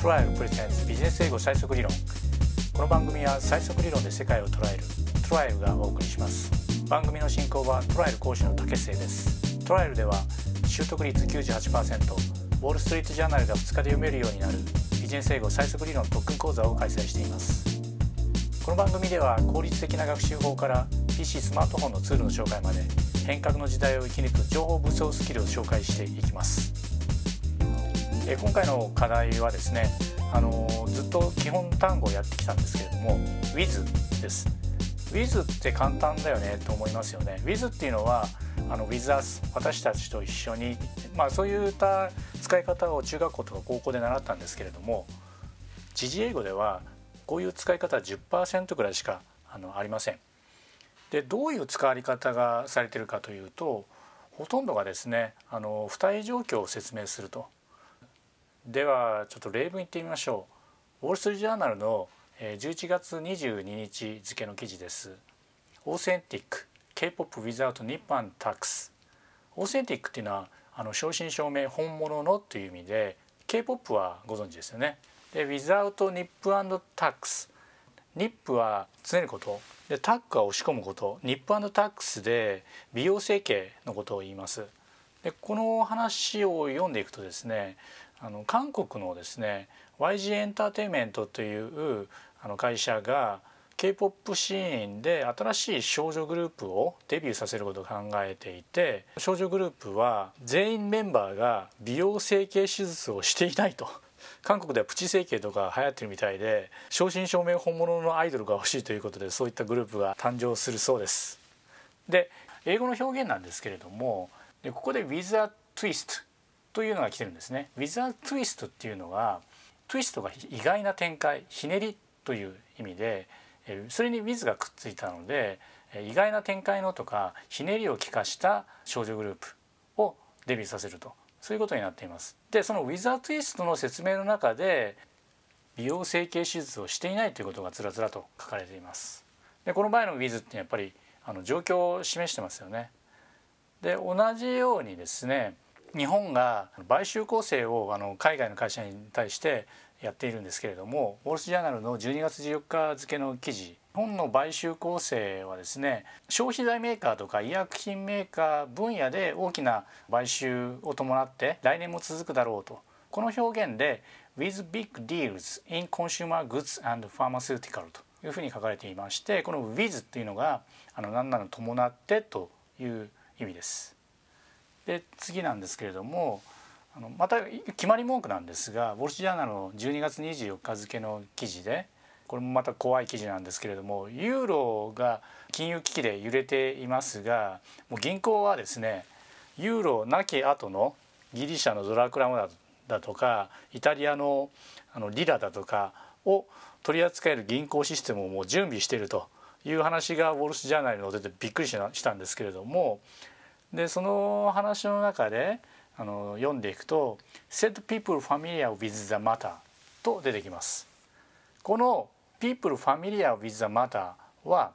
トライアルプレゼンツビジネス英語最速理論。この番組は最速理論で世界を捉えるトライアルがお送りします。番組の進行はトライアル講師の竹末です。トライアルでは習得率98%ウォール・ストリート・ジャーナルが2日で読めるようになるビジネス英語最速理論特訓講座を開催しています。この番組では効率的な学習法から PC スマートフォンのツールの紹介まで変革の時代を生き抜く情報武装スキルを紹介していきます。え今回の課題はですねあのずっと基本単語をやってきたんですけれども with です。with って簡単だよねと思いますよね。with っていうのはあの with us 私たちと一緒にまあそういった使い方を中学校とか高校で習ったんですけれども時事英語ではこういう使い方は10%ぐらいしかあのありません。でどういう使われ方がされてるかというとほとんどがですねあの付帯状況を説明すると。ではちょっと例文言ってみましょう。ウォール・ストリート・ジャーナルの11月22日付の記事です。オーセンティック K-POP without Nippon tax オーセンティックっていうのはあの正真正銘本物のという意味で K-POP はご存知ですよね。で without Nip tax ニップはつねること。でタックは押し込むこと。ニップタックスで美容整形のことを言います。でこの話を読んでいくとですねあの韓国のですね YG エンターテインメントというあの会社が K-POP シーンで新しい少女グループをデビューさせることを考えていて少女グループは全員メンバーが美容整形手術をしていないと。韓国ではプチ整形とか流行ってるみたいで正真正銘本物のアイドルが欲しいということでそういったグループが誕生するそうです。で英語の表現なんですけれどもでここで with a twist というのが来てるんですね with a twist っていうのがトゥイストが意外な展開ひねりという意味でそれに with がくっついたので意外な展開のとかひねりを利かした少女グループをデビューさせるとそういうことになっています。でそのウィザートゥイストの説明の中で美容整形手術をしていないということがつらつらと書かれています。でこの場合のウィズってやっぱりあの状況を示してますよね。で同じようにですね日本が買収構成をあの海外の会社に対してやっているんですけれどもウォール・ス・ジャーナルの12月14日付の記事日本の買収構成はですね消費財メーカーとか医薬品メーカー分野で大きな買収を伴って来年も続くだろうとこの表現で with big deals in consumer goods and pharmaceutical というふうに書かれていましてこの with っていうのがあの何なの伴ってという意味です。で次なんですけれどもあのまた決まり文句なんですがウォルシュジャーナルの12月24日付の記事でこれもまた怖い記事なんですけれどもユーロが金融危機で揺れていますがもう銀行はですねユーロなき後のギリシャのドラクラムだとかイタリアのあのリラだとかを取り扱える銀行システムをもう準備しているという話がウォル・ストリート・ジャーナルに載っててびっくりしたんですけれどもでその話の中であの読んでいくと「said people familiar with the matter」と出てきます。この people familiar with the matter は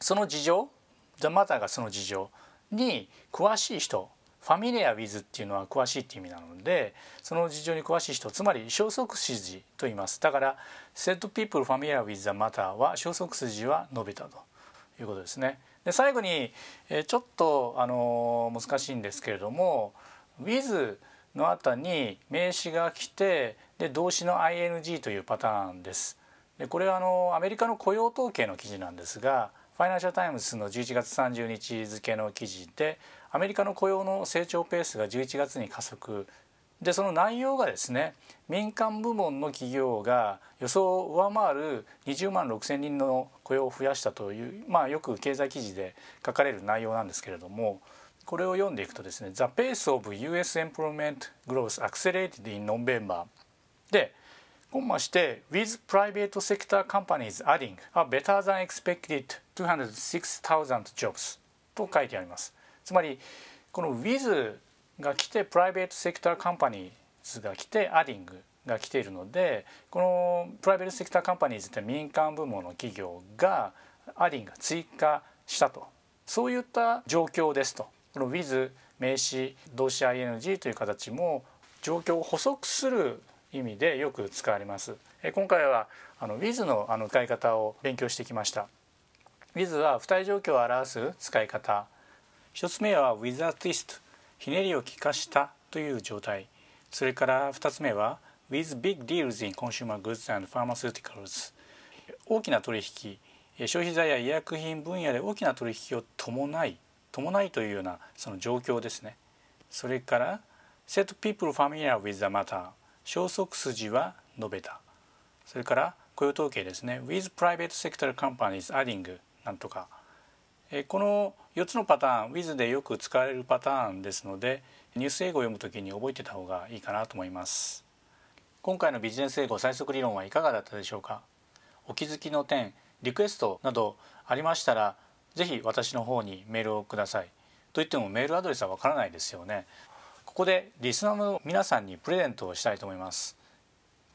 その事情 the matter がその事情に詳しい人 familiar with っていうのは詳しいっていう意味なのでその事情に詳しい人つまり消息筋と言いますだから said people familiar with the matter は消息筋は述べたということですね。で最後にちょっとあの難しいんですけれども with の後に名詞が来てで動詞の ing というパターンです。でこれはあのアメリカの雇用統計の記事なんですがファイナンシャル・タイムズの11月30日付の記事でアメリカの雇用の成長ペースが11月に加速でその内容がですね民間部門の企業が予想を上回る20万6,000人の雇用を増やしたという、まあ、よく経済記事で書かれる内容なんですけれどもこれを読んでいくとですね「The pace of US employment growth accelerated in November」でコンマして「with private sector companies adding a better than expected 206,000 jobs」と書いてあります。つまりこの with が来てプライベートセクターカンパニーズが来てアディングが来ているのでこのプライベートセクターカンパニーズって民間部門の企業がアディング追加したと。そういった状況ですと。この with 名詞動詞 ing という形も状況を補足する意味でよく使われます。今回はあの with のあの使い方を勉強してきました。with は付帯状況を表す使い方。一つ目は with a twist ひねりを利かしたという状態それから二つ目は with big deals in consumer goods and pharmaceuticals 大きな取引消費財や医薬品分野で大きな取引を伴い伴いというようなその状況ですねそれから set people familiar with the matter 消息筋は述べたそれから雇用統計ですね with private sector companies adding なんとかこの4つのパターン with でよく使われるパターンですのでニュース英語を読むときに覚えてた方がいいかなと思います。今回のビジネス英語最速理論はいかがだったでしょうか？お気づきの点リクエストなどありましたらぜひ私の方にメールをください。といってもメールアドレスはわからないですよね。ここでリスナーの皆さんにプレゼントをしたいと思います。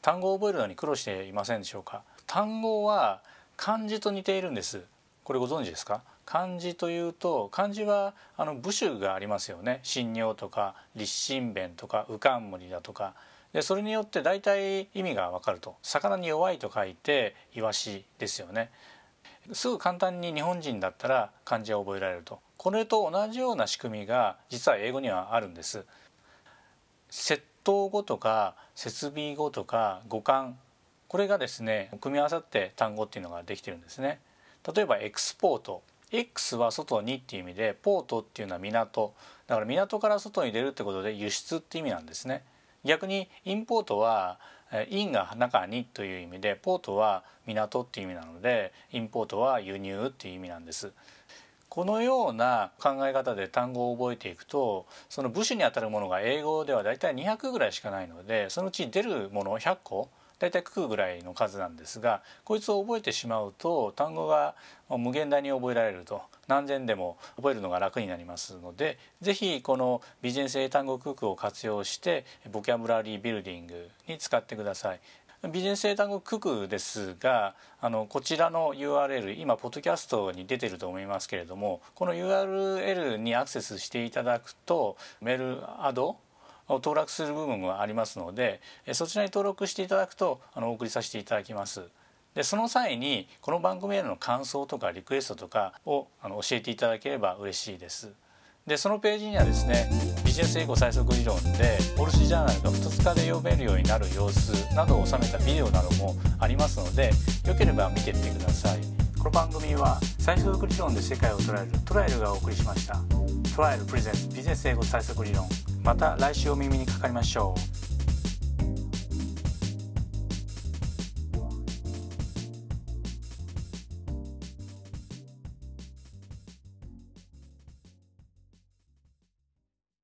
単語を覚えるのに苦労していませんでしょうか？単語は漢字と似ているんです。これご存知ですか？漢字というと漢字はあの部首がありますよね。神尿とか立身弁とか右冠だとか。でそれによって大体意味がわかると。魚に弱いと書いてイワシですよね。すぐ簡単に日本人だったら漢字は覚えられると。これと同じような仕組みが実は英語にはあるんです。窃盗語とか設備語とか語感これがですね組み合わさって単語っていうのができてるんですね。例えばエクスポート。X は外にっていう意味でポートっていうのは港。だから港から外に出るってことで輸出って意味なんですね。逆にインポートはインが中にという意味でポートは港っていう意味なのでインポートは輸入っていう意味なんです。このような考え方で単語を覚えていくとその部首にあたるものが英語ではだいたい200ぐらいしかないのでそのうち出るもの100個大体九ぐらいの数なんですがこいつを覚えてしまうと単語が無限大に覚えられると何千でも覚えるのが楽になりますので是非このビジネス英単語クックを活用してボキャブラリービルディングに使ってください。ビジネス英単語クックですがあのこちらの URL 今ポッドキャストに出てると思いますけれどもこの URL にアクセスしていただくとメールアド登録する部分がありますのでそちらに登録していただくとあのお送りさせていただきます。でその際にこの番組への感想とかリクエストとかをあの教えていただければ嬉しいです。でそのページにはですねビジネス英語最速理論で「ウォル・スジャーナル」が2日で読めるようになる様子などを収めたビデオなどもありますのでよければ見てみてくださいこの番組は最速理論で世界を捉えるトライルがお送りしましたトライルプレゼンツビジネス英語最速理論また来週お耳にかかりましょう。